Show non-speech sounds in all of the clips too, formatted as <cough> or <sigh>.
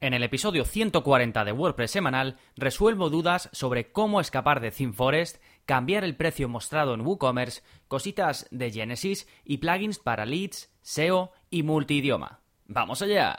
En el episodio 140 de WordPress semanal resuelvo dudas sobre cómo escapar de ThemeForest, cambiar el precio mostrado en WooCommerce, cositas de Genesis y plugins para leads, SEO y multidioma. ¡Vamos allá!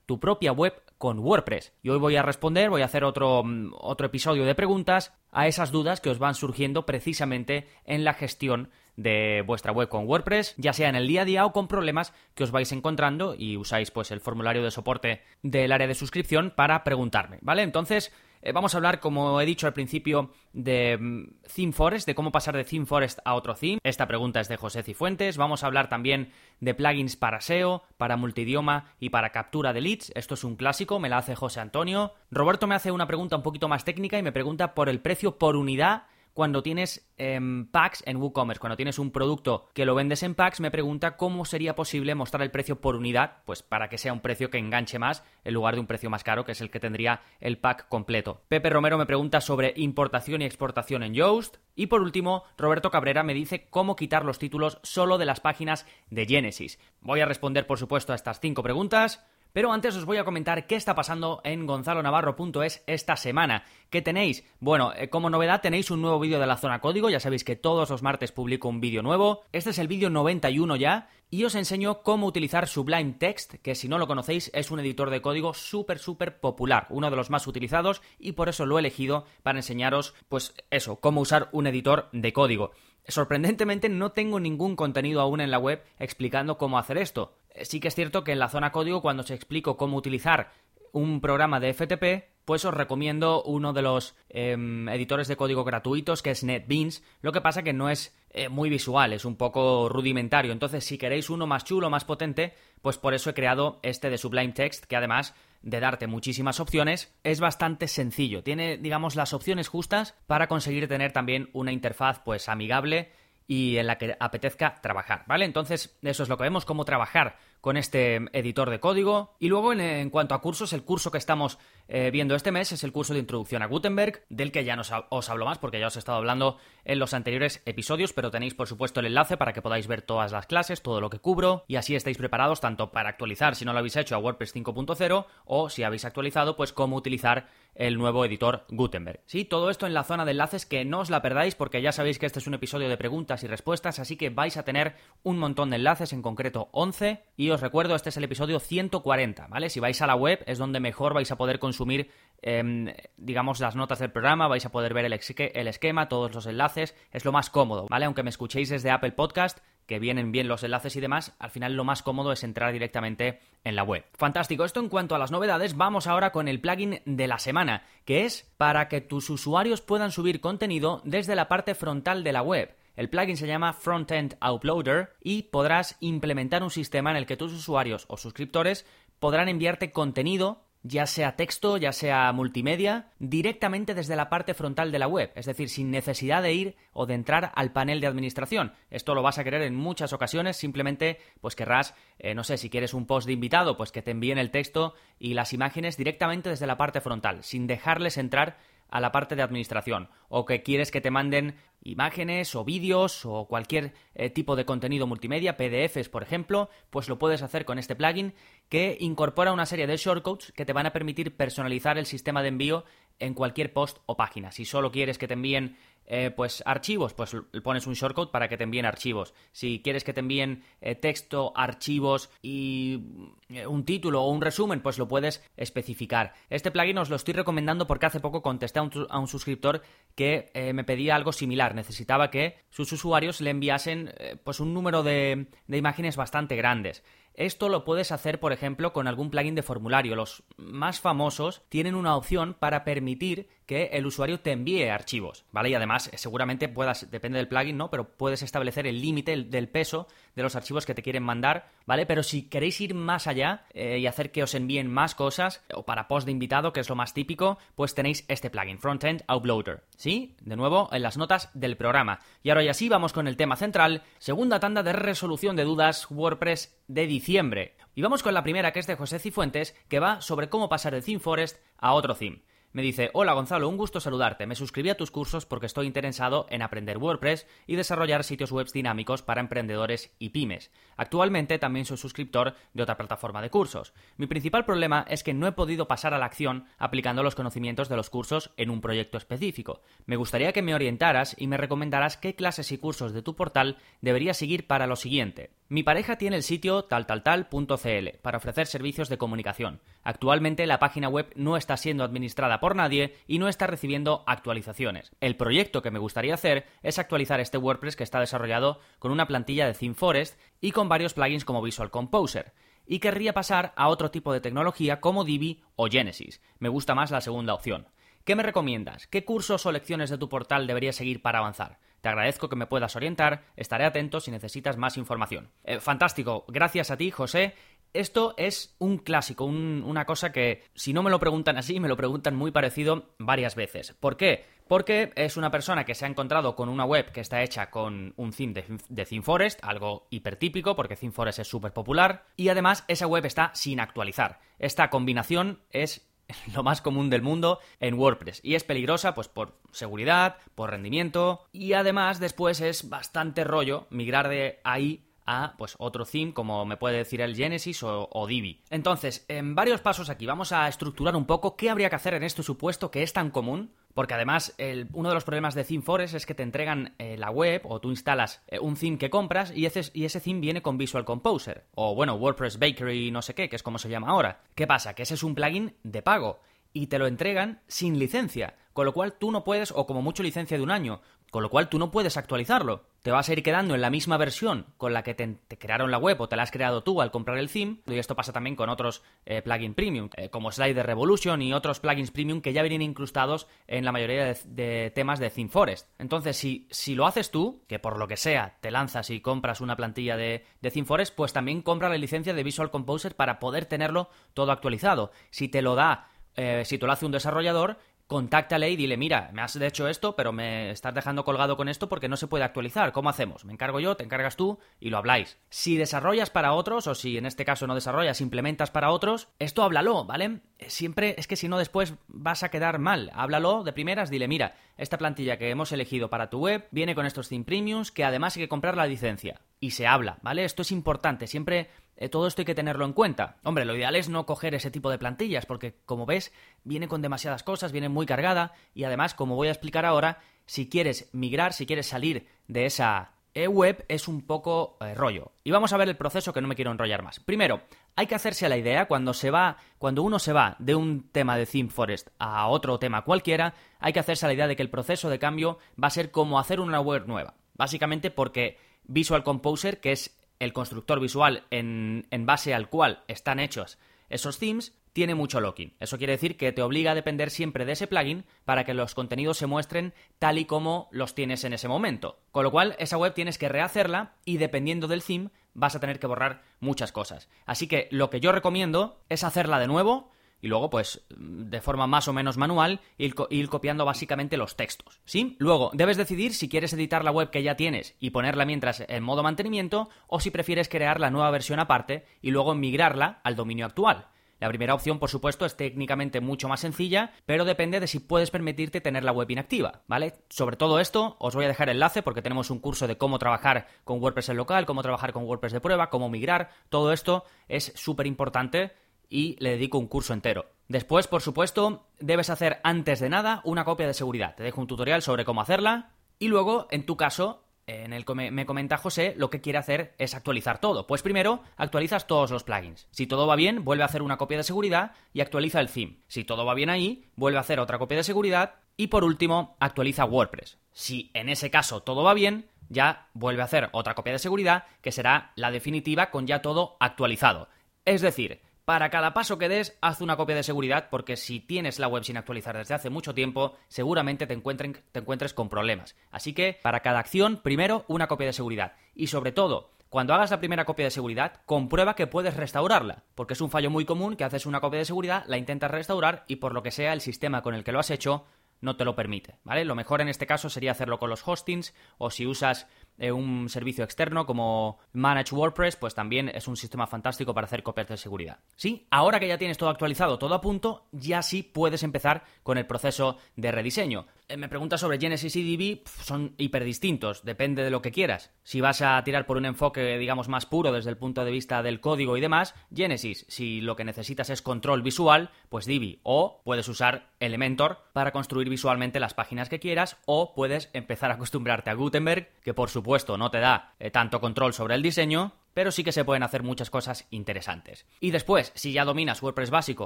tu propia web con WordPress. Y hoy voy a responder, voy a hacer otro, mm, otro episodio de preguntas a esas dudas que os van surgiendo precisamente en la gestión de vuestra web con WordPress, ya sea en el día a día o con problemas que os vais encontrando y usáis pues el formulario de soporte del área de suscripción para preguntarme, ¿vale? Entonces, eh, vamos a hablar, como he dicho al principio, de mm, Theme Forest, de cómo pasar de Theme Forest a otro theme. Esta pregunta es de José Cifuentes. Vamos a hablar también de plugins para SEO, para multidioma y para captura de leads. Esto es un clásico, me la hace José Antonio. Roberto me hace una pregunta un poquito más técnica y me pregunta por el precio por unidad cuando tienes em, packs en WooCommerce, cuando tienes un producto que lo vendes en packs, me pregunta cómo sería posible mostrar el precio por unidad, pues para que sea un precio que enganche más en lugar de un precio más caro, que es el que tendría el pack completo. Pepe Romero me pregunta sobre importación y exportación en Yoast. Y por último, Roberto Cabrera me dice cómo quitar los títulos solo de las páginas de Genesis. Voy a responder, por supuesto, a estas cinco preguntas. Pero antes os voy a comentar qué está pasando en gonzalonavarro.es esta semana. ¿Qué tenéis? Bueno, eh, como novedad tenéis un nuevo vídeo de la zona código, ya sabéis que todos los martes publico un vídeo nuevo. Este es el vídeo 91 ya, y os enseño cómo utilizar Sublime Text, que si no lo conocéis es un editor de código súper, súper popular, uno de los más utilizados, y por eso lo he elegido para enseñaros, pues eso, cómo usar un editor de código. Sorprendentemente no tengo ningún contenido aún en la web explicando cómo hacer esto. Eh, sí que es cierto que en la zona código, cuando os explico cómo utilizar un programa de FTP, pues os recomiendo uno de los em, editores de código gratuitos, que es NetBeans. Lo que pasa que no es eh, muy visual, es un poco rudimentario. Entonces, si queréis uno más chulo, más potente, pues por eso he creado este de Sublime Text, que además de darte muchísimas opciones, es bastante sencillo. Tiene, digamos, las opciones justas para conseguir tener también una interfaz, pues, amigable y en la que apetezca trabajar, ¿vale? Entonces, eso es lo que vemos, cómo trabajar con este editor de código. Y luego, en, cuanto a cursos, el curso que estamos eh, viendo este mes es el curso de introducción a Gutenberg, del que ya os hablo más porque ya os he estado hablando en los anteriores episodios, pero tenéis por supuesto el enlace para que podáis ver todas las clases, todo lo que cubro, y así estéis preparados tanto para actualizar si no lo habéis hecho a WordPress 5.0 o si habéis actualizado, pues cómo utilizar el nuevo editor Gutenberg. Sí, todo esto en la zona de enlaces que no os la perdáis porque ya sabéis que este es un episodio de preguntas y respuestas, así que vais a tener un montón de enlaces, en concreto 11, y os recuerdo, este es el episodio 140, ¿vale? Si vais a la web es donde mejor vais a poder consumir, em, digamos, las notas del programa, vais a poder ver el, el esquema, todos los enlaces, es lo más cómodo, ¿vale? Aunque me escuchéis desde Apple Podcast, que vienen bien los enlaces y demás, al final lo más cómodo es entrar directamente en la web. Fantástico, esto en cuanto a las novedades, vamos ahora con el plugin de la semana, que es para que tus usuarios puedan subir contenido desde la parte frontal de la web. El plugin se llama Frontend Uploader y podrás implementar un sistema en el que tus usuarios o suscriptores podrán enviarte contenido ya sea texto, ya sea multimedia, directamente desde la parte frontal de la web, es decir, sin necesidad de ir o de entrar al panel de administración. Esto lo vas a querer en muchas ocasiones, simplemente pues querrás, eh, no sé, si quieres un post de invitado, pues que te envíen el texto y las imágenes directamente desde la parte frontal, sin dejarles entrar a la parte de administración o que quieres que te manden imágenes o vídeos o cualquier eh, tipo de contenido multimedia, PDFs por ejemplo, pues lo puedes hacer con este plugin que incorpora una serie de shortcodes que te van a permitir personalizar el sistema de envío en cualquier post o página. Si solo quieres que te envíen eh, pues archivos, pues pones un shortcode para que te envíen archivos. Si quieres que te envíen eh, texto, archivos y eh, un título o un resumen, pues lo puedes especificar. Este plugin os lo estoy recomendando porque hace poco contesté a un, suscriptor que me pedía algo similar. Necesitaba que sus usuarios le enviasen pues un número de imágenes bastante grandes. Esto lo puedes hacer, por ejemplo, con algún plugin de formulario. Los más famosos tienen una opción para permitir que el usuario te envíe archivos, ¿vale? Y además, eh, seguramente puedas, depende del plugin, ¿no? Pero puedes establecer el límite del peso de los archivos que te quieren mandar, ¿vale? Pero si queréis ir más allá, eh, y hacer que os envíen más cosas, o para post de invitado, que es lo más típico, pues tenéis este plugin, Frontend Uploader. ¿Sí? De nuevo, en las notas del programa. Y ahora ya sí, vamos con el tema central, segunda tanda de resolución de dudas WordPress de diciembre. Y vamos con la primera, que es de José Cifuentes, que va sobre cómo pasar de ThemeForest a otro theme. Me dice, hola Gonzalo, un gusto saludarte. Me suscribí a tus cursos porque estoy interesado en aprender WordPress y desarrollar sitios web dinámicos para emprendedores y pymes. Actualmente también soy suscriptor de otra plataforma de cursos. Mi principal problema es que no he podido pasar a la acción aplicando los conocimientos de los cursos en un proyecto específico. Me gustaría que me orientaras y me recomendaras qué clases y cursos de tu portal debería seguir para lo siguiente. Mi pareja tiene el sitio taltaltal.cl para ofrecer servicios de comunicación. Actualmente la página web no está siendo administrada por nadie y no está recibiendo actualizaciones. El proyecto que me gustaría hacer es actualizar este WordPress que está desarrollado con una plantilla de ThemeForest y con varios plugins como Visual Composer. Y querría pasar a otro tipo de tecnología como Divi o Genesis. Me gusta más la segunda opción. ¿Qué me recomiendas? ¿Qué cursos o lecciones de tu portal debería seguir para avanzar? Te agradezco que me puedas orientar, estaré atento si necesitas más información. Eh, fantástico, gracias a ti, José. Esto es un clásico, una cosa que si no me lo preguntan así, me lo preguntan muy parecido varias veces. ¿Por qué? Porque es una persona que se ha encontrado con una web que está hecha con un theme de, de ThemeForest, algo hipertípico porque ThemeForest es súper popular, y además esa web está sin actualizar. Esta combinación es <laughs> lo más común del mundo en WordPress y es peligrosa pues por seguridad, por rendimiento y además después es bastante rollo migrar de ahí a pues otro theme como me puede decir el Genesis o, o, Divi. Entonces, en varios pasos aquí vamos a estructurar un poco qué habría que hacer en este supuesto que es tan común porque además, uno de los problemas de ThemeForest es que te entregan eh, la web o tú instalas eh, un theme que compras y ese, y ese theme viene con Visual Composer. O bueno, WordPress Bakery, no sé qué, que es como se llama ahora. ¿Qué pasa? Que ese es un plugin de pago y te lo entregan sin licencia. Con lo cual tú no puedes, o como mucho licencia de un año, con lo cual tú no puedes actualizarlo. Te vas a ir quedando en la misma versión con la que te, crearon la web o te la has creado tú al comprar el theme. Y esto pasa también con otros eh, plugins premium, eh, como Slider Revolution y otros plugins premium que ya vienen incrustados en la mayoría de, temas de ThemeForest. Entonces, si, si lo haces tú, que por lo que sea te lanzas y compras una plantilla de, de ThemeForest, pues también compra la licencia de Visual Composer para poder tenerlo todo actualizado. Si te lo da eh, si te lo hace un desarrollador, contáctale y dile, mira, me has hecho esto, pero me estás dejando colgado con esto porque no se puede actualizar. ¿Cómo hacemos? Me encargo yo, te encargas tú y lo habláis. Si desarrollas para otros, o si en este caso no desarrollas, implementas para otros, esto háblalo, ¿vale? Siempre es que si no después vas a quedar mal. Háblalo de primeras, dile, mira, esta plantilla que hemos elegido para tu web viene con estos theme premiums que además hay que comprar la licencia. Y se habla, ¿vale? Esto es importante, siempre todo esto hay que tenerlo en cuenta. Hombre, lo ideal es no coger ese tipo de plantillas, porque como ves, viene con demasiadas cosas, viene muy cargada, y además, como voy a explicar ahora, si quieres migrar, si quieres salir de esa e-web, es un poco eh, rollo. Y vamos a ver el proceso que no me quiero enrollar más. Primero, hay que hacerse a la idea cuando se va, cuando uno se va de un tema de Theme Forest a otro tema cualquiera, hay que hacerse a la idea de que el proceso de cambio va a ser como hacer una web nueva. Básicamente porque Visual Composer, que es el constructor visual en, base al cual están hechos esos themes, tiene mucho locking. Eso quiere decir que te obliga a depender siempre de ese plugin para que los contenidos se muestren tal y como los tienes en ese momento. Con lo cual, esa web tienes que rehacerla y dependiendo del theme vas a tener que borrar muchas cosas. Así que lo que yo recomiendo es hacerla de nuevo, y luego, pues, de forma más o menos manual, ir, copiando básicamente los textos, ¿sí? Luego, debes decidir si quieres editar la web que ya tienes y ponerla mientras en modo mantenimiento, o si prefieres crear la nueva versión aparte y luego migrarla al dominio actual. La primera opción, por supuesto, es técnicamente mucho más sencilla, pero depende de si puedes permitirte tener la web inactiva, ¿vale? Sobre todo esto, os voy a dejar enlace porque tenemos un curso de cómo trabajar con WordPress en local, cómo trabajar con WordPress de prueba, cómo migrar, todo esto es súper importante y le dedico un curso entero. Después, por supuesto, debes hacer antes de nada una copia de seguridad. Te dejo un tutorial sobre cómo hacerla y luego, en tu caso, en el que me comenta José, lo que quiere hacer es actualizar todo. Pues primero, actualizas todos los plugins. Si todo va bien, vuelve a hacer una copia de seguridad y actualiza el theme. Si todo va bien ahí, vuelve a hacer otra copia de seguridad y por último, actualiza WordPress. Si en ese caso todo va bien, ya vuelve a hacer otra copia de seguridad que será la definitiva con ya todo actualizado. Es decir, para cada paso que des, haz una copia de seguridad porque si tienes la web sin actualizar desde hace mucho tiempo, seguramente te, encuentres con problemas. Así que, para cada acción, primero una copia de seguridad. Y sobre todo, cuando hagas la primera copia de seguridad, comprueba que puedes restaurarla, porque es un fallo muy común que haces una copia de seguridad, la intentas restaurar y por lo que sea el sistema con el que lo has hecho no te lo permite, ¿vale? Lo mejor en este caso sería hacerlo con los hostings o si usas eh, un servicio externo como Manage WordPress, pues también es un sistema fantástico para hacer copias de seguridad. Sí, ahora que ya tienes todo actualizado, todo a punto, ya sí puedes empezar con el proceso de rediseño. Eh, me preguntas sobre Genesis y DB, son hiper distintos, depende de lo que quieras. Si vas a tirar por un enfoque, digamos, más puro desde el punto de vista del código y demás, Genesis. Si lo que necesitas es control visual, pues Divi. O puedes usar Elementor para construir visualmente las páginas que quieras, o puedes empezar a acostumbrarte a Gutenberg, que por supuesto no te da eh, tanto control sobre el diseño, pero sí que se pueden hacer muchas cosas interesantes. Y después, si ya dominas WordPress básico,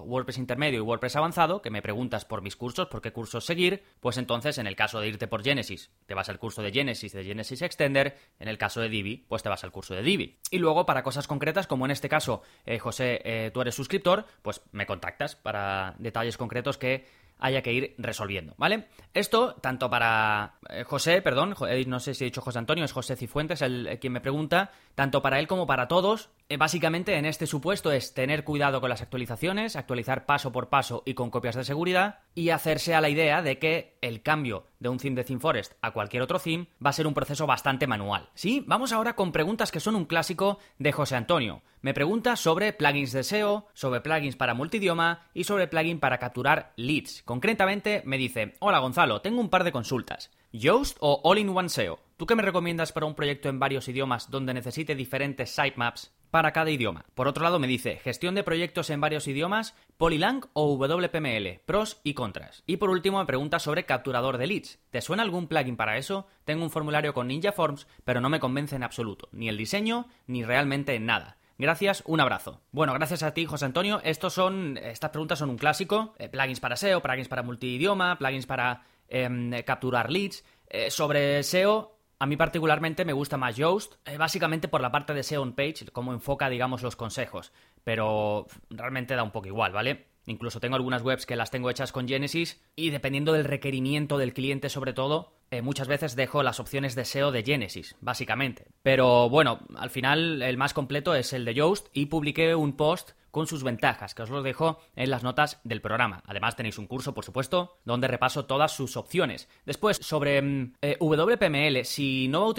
WordPress intermedio y WordPress avanzado, que me preguntas por mis cursos, por qué cursos seguir, pues entonces en el caso de irte por Genesis, te vas al curso de Genesis, de Genesis Extender, en el caso de Divi, pues te vas al curso de Divi. Y luego para cosas concretas, como en este caso, eh, José, eh, tú eres suscriptor, pues me contactas para detalles concretos que haya que ir resolviendo, ¿vale? Esto, tanto para eh, José, perdón, no sé si he dicho José Antonio, es José Cifuentes el, quien me pregunta, tanto para él como para todos, eh, básicamente en este supuesto es tener cuidado con las actualizaciones, actualizar paso por paso y con copias de seguridad, y hacerse a la idea de que el cambio de un theme de ThemeForest a cualquier otro theme va a ser un proceso bastante manual. Sí, vamos ahora con preguntas que son un clásico de José Antonio. Me pregunta sobre plugins de SEO, sobre plugins para multidioma y sobre plugin para capturar leads. Concretamente me dice, hola Gonzalo, tengo un par de consultas. ¿Yoast o All-in-One SEO? ¿Tú qué me recomiendas para un proyecto en varios idiomas donde necesite diferentes sitemaps para cada idioma. Por otro lado, me dice gestión de proyectos en varios idiomas, Polylang o WPML, pros y contras. Y por último, me pregunta sobre capturador de leads. ¿Te suena algún plugin para eso? Tengo un formulario con Ninja Forms, pero no me convence en absoluto, ni el diseño, ni realmente nada. Gracias, un abrazo. Bueno, gracias a ti, José Antonio. Estos son, estas preguntas son un clásico. Eh, plugins para SEO, plugins para multidioma, plugins para em, capturar leads. Eh, sobre SEO, a mí particularmente me gusta más Yoast, eh, básicamente por la parte de SEO on page, cómo enfoca, digamos, los consejos. Pero realmente da un poco igual, ¿vale? Incluso tengo algunas webs que las tengo hechas con Genesis y dependiendo del requerimiento del cliente sobre todo, eh, muchas veces dejo las opciones de SEO de Genesis, básicamente. Pero bueno, al final el más completo es el de Yoast y publiqué un post con sus ventajas, que os los dejo en las notas del programa. Además tenéis un curso, por supuesto, donde repaso todas sus opciones. Después, sobre mm, eh, WPML, si no,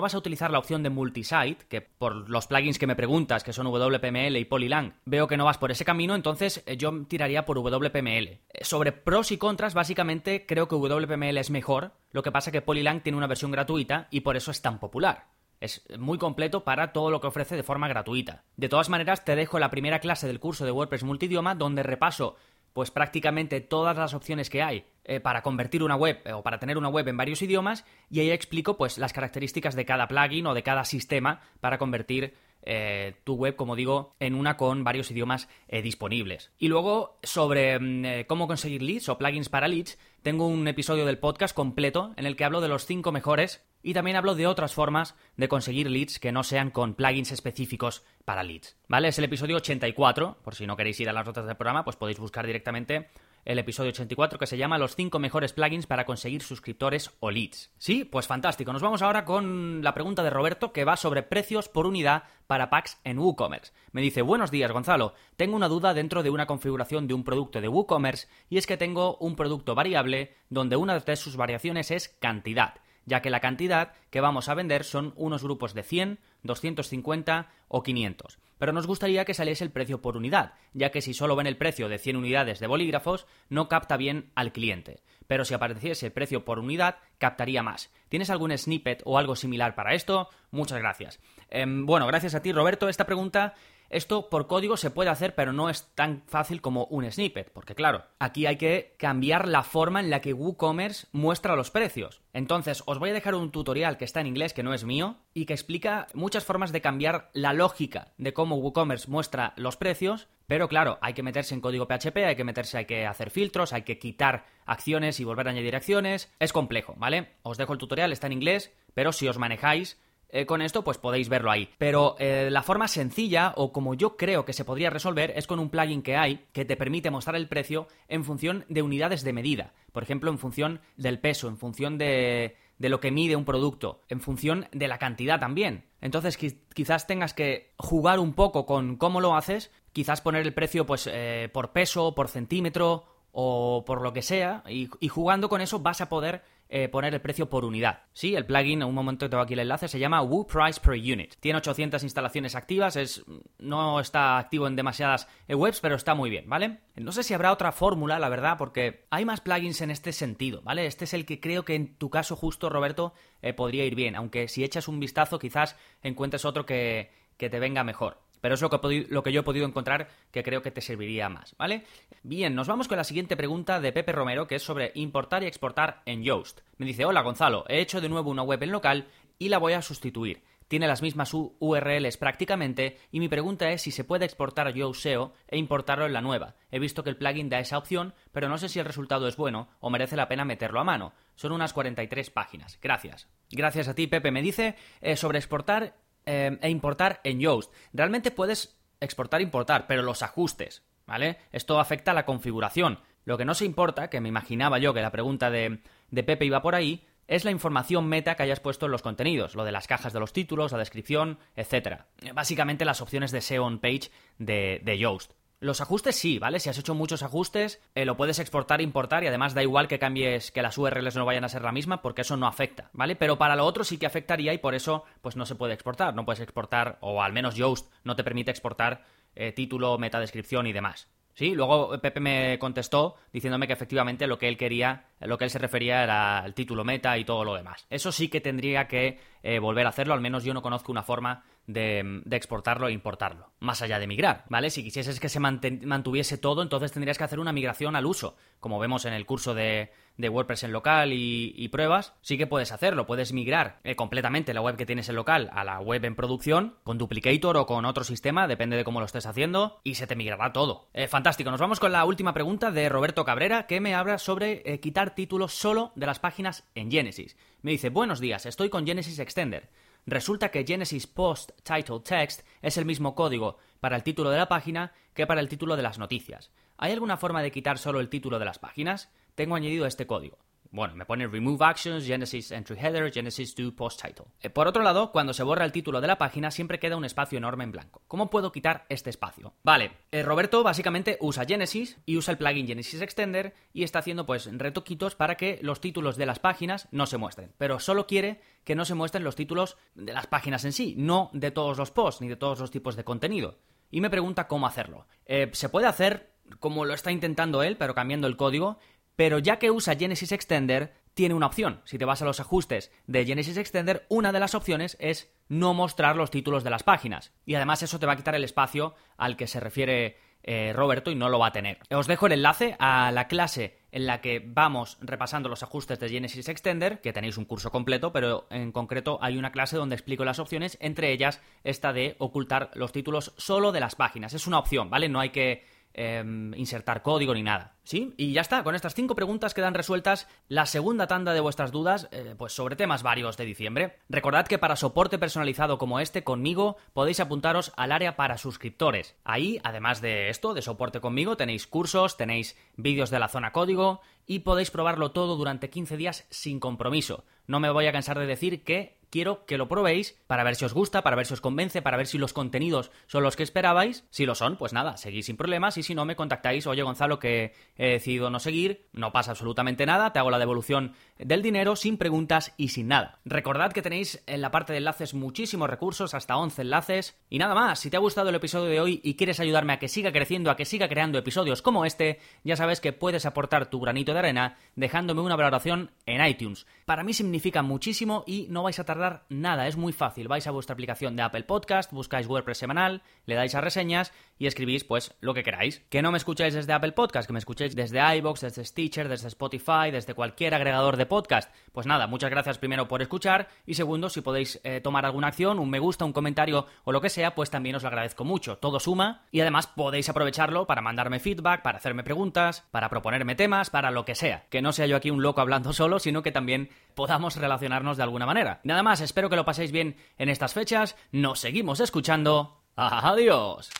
vas a utilizar la opción de multisite, que por los plugins que me preguntas, que son WPML y Polylang, veo que no vas por ese camino, entonces eh, yo tiraría por WPML. Eh, sobre pros y contras, básicamente creo que WPML es mejor, lo que pasa que Polylang tiene una versión gratuita y por eso es tan popular. Es muy completo para todo lo que ofrece de forma gratuita. De todas maneras, te dejo la primera clase del curso de WordPress multidioma donde repaso pues prácticamente todas las opciones que hay eh, para convertir una web eh, o para tener una web en varios idiomas y ahí explico pues las características de cada plugin o de cada sistema para convertir eh, tu web, como digo, en una con varios idiomas disponibles. Y luego, sobre mm, cómo conseguir leads o plugins para leads, tengo un episodio del podcast completo en el que hablo de los cinco mejores y también hablo de otras formas de conseguir leads que no sean con plugins específicos para leads. ¿Vale? Es el episodio 84, por si no queréis ir a las notas del programa, pues podéis buscar directamente el episodio 84 que se llama Los 5 mejores plugins para conseguir suscriptores o leads. Sí, pues fantástico. Nos vamos ahora con la pregunta de Roberto que va sobre precios por unidad para packs en WooCommerce. Me dice, buenos días Gonzalo, tengo una duda dentro de una configuración de un producto de WooCommerce y es que tengo un producto variable donde una de sus variaciones es cantidad ya que la cantidad que vamos a vender son unos grupos de 100, 250 o 500. Pero nos gustaría que saliese el precio por unidad, ya que si solo ven el precio de 100 unidades de bolígrafos, no capta bien al cliente. Pero si apareciese el precio por unidad, captaría más. ¿Tienes algún snippet o algo similar para esto? Muchas gracias. Em, bueno, gracias a ti, Roberto. Esta pregunta esto por código se puede hacer, pero no es tan fácil como un snippet, porque claro, aquí hay que cambiar la forma en la que WooCommerce muestra los precios. Entonces, os voy a dejar un tutorial que está en inglés, que no es mío, y que explica muchas formas de cambiar la lógica de cómo WooCommerce muestra los precios, pero claro, hay que meterse en código PHP, hay que meterse, hay que hacer filtros, hay que quitar acciones y volver a añadir acciones. Es complejo, ¿vale? Os dejo el tutorial, está en inglés, pero si os manejáis eh, con esto, pues podéis verlo ahí. Pero eh, la forma sencilla, o como yo creo que se podría resolver, es con un plugin que hay que te permite mostrar el precio en función de unidades de medida. Por ejemplo, en función del peso, en función de, de lo que mide un producto, en función de la cantidad también. Entonces quizás tengas que jugar un poco con cómo lo haces, quizás poner el precio pues eh, por peso, por centímetro o por lo que sea, y, jugando con eso vas a poder eh, poner el precio por unidad. Sí, el plugin, en un momento tengo aquí el enlace, se llama Woo Price Per Unit. Tiene 800 instalaciones activas, es, no está activo en demasiadas eh, webs, pero está muy bien, ¿vale? No sé si habrá otra fórmula, la verdad, porque hay más plugins en este sentido, ¿vale? Este es el que creo que en tu caso justo, Roberto, eh, podría ir bien, aunque si echas un vistazo quizás encuentres otro que, que te venga mejor. Pero es lo que, lo que yo he podido encontrar que creo que te serviría más, ¿vale? Bien, nos vamos con la siguiente pregunta de Pepe Romero, que es sobre importar y exportar en Yoast. Me dice, hola Gonzalo, he hecho de nuevo una web en local y la voy a sustituir. Tiene las mismas URLs prácticamente y mi pregunta es si se puede exportar Yoast SEO e importarlo en la nueva. He visto que el plugin da esa opción, pero no sé si el resultado es bueno o merece la pena meterlo a mano. Son unas 43 páginas. Gracias. Gracias a ti, Pepe. Me dice eh, sobre exportar Em, e importar en Yoast. Realmente puedes exportar e importar, pero los ajustes, ¿vale? Esto afecta a la configuración. Lo que no se importa, que me imaginaba yo que la pregunta de, de Pepe iba por ahí, es la información meta que hayas puesto en los contenidos, lo de las cajas de los títulos, la descripción, etc. Básicamente las opciones de SEO on page de, de Yoast. Los ajustes sí, ¿vale? Si has hecho muchos ajustes, eh, lo puedes exportar importar y además da igual que cambies, que las URLs no vayan a ser la misma porque eso no afecta, ¿vale? Pero para lo otro sí que afectaría y por eso pues no se puede exportar. No puedes exportar, o al menos Yoast no te permite exportar eh, título, metadescripción y demás. Sí, luego Pepe me contestó diciéndome que efectivamente lo que él quería, lo que él se refería era el título meta y todo lo demás. Eso sí que tendría que eh, volver a hacerlo, al menos yo no conozco una forma de, exportarlo e importarlo. Más allá de migrar, ¿vale? Si quisieses que se mantuviese todo, entonces tendrías que hacer una migración al uso. Como vemos en el curso de, WordPress en local y, pruebas, sí que puedes hacerlo. Puedes migrar eh, completamente la web que tienes en local a la web en producción con Duplicator o con otro sistema, depende de cómo lo estés haciendo, y se te migrará todo. Eh, fantástico. Nos vamos con la última pregunta de Roberto Cabrera, que me habla sobre eh, quitar títulos solo de las páginas en Genesis. Me dice, buenos días, estoy con Genesis Extender. Resulta que Genesis Post Title Text es el mismo código para el título de la página que para el título de las noticias. ¿Hay alguna forma de quitar solo el título de las páginas? Tengo añadido este código. Bueno, me pone Remove Actions, Genesis Entry Header, Genesis to Post Title. Eh, por otro lado, cuando se borra el título de la página, siempre queda un espacio enorme en blanco. ¿Cómo puedo quitar este espacio? Vale, eh, Roberto básicamente usa Genesis y usa el plugin Genesis Extender y está haciendo pues retoquitos para que los títulos de las páginas no se muestren. Pero solo quiere que no se muestren los títulos de las páginas en sí, no de todos los posts ni de todos los tipos de contenido. Y me pregunta cómo hacerlo. Eh, se puede hacer como lo está intentando él, pero cambiando el código, pero ya que usa Genesis Extender, tiene una opción. Si te vas a los ajustes de Genesis Extender, una de las opciones es no mostrar los títulos de las páginas. Y además eso te va a quitar el espacio al que se refiere eh, Roberto y no lo va a tener. Os dejo el enlace a la clase en la que vamos repasando los ajustes de Genesis Extender, que tenéis un curso completo, pero en concreto hay una clase donde explico las opciones, entre ellas esta de ocultar los títulos solo de las páginas. Es una opción, ¿vale? No hay que Em, insertar código ni nada. ¿Sí? Y ya está, con estas cinco preguntas quedan resueltas la segunda tanda de vuestras dudas, eh, pues sobre temas varios de diciembre. Recordad que para soporte personalizado como este conmigo podéis apuntaros al área para suscriptores. Ahí, además de esto, de soporte conmigo, tenéis cursos, tenéis vídeos de la zona código y podéis probarlo todo durante 15 días sin compromiso. No me voy a cansar de decir que quiero que lo probéis para ver si os gusta, para ver si os convence, para ver si los contenidos son los que esperabais. Si lo son, pues nada, seguís sin problemas y si no, me contactáis, oye Gonzalo, que he decidido no seguir, no pasa absolutamente nada, te hago la devolución del dinero sin preguntas y sin nada. Recordad que tenéis en la parte de enlaces muchísimos recursos, hasta 11 enlaces. Y nada más, si te ha gustado el episodio de hoy y quieres ayudarme a que siga creciendo, a que siga creando episodios como este, ya sabes que puedes aportar tu granito de arena dejándome una valoración en iTunes. Para mí significa muchísimo y no vais a tardar nada, es muy fácil. Vais a vuestra aplicación de Apple Podcast, buscáis WordPress semanal, le dais a reseñas y escribís pues lo que queráis. Que no me escucháis desde Apple Podcast, que me desde iBox, desde Stitcher, desde Spotify, desde cualquier agregador de podcast. Pues nada, muchas gracias primero por escuchar y segundo, si podéis eh, tomar alguna acción, un me gusta, un comentario o lo que sea, pues también os lo agradezco mucho. Todo suma y además podéis aprovecharlo para mandarme feedback, para hacerme preguntas, para proponerme temas, para lo que sea. Que no sea yo aquí un loco hablando <laughs> solo, sino que también podamos relacionarnos de alguna manera. Nada más, espero que lo paséis bien en estas fechas. Nos seguimos escuchando. Adiós.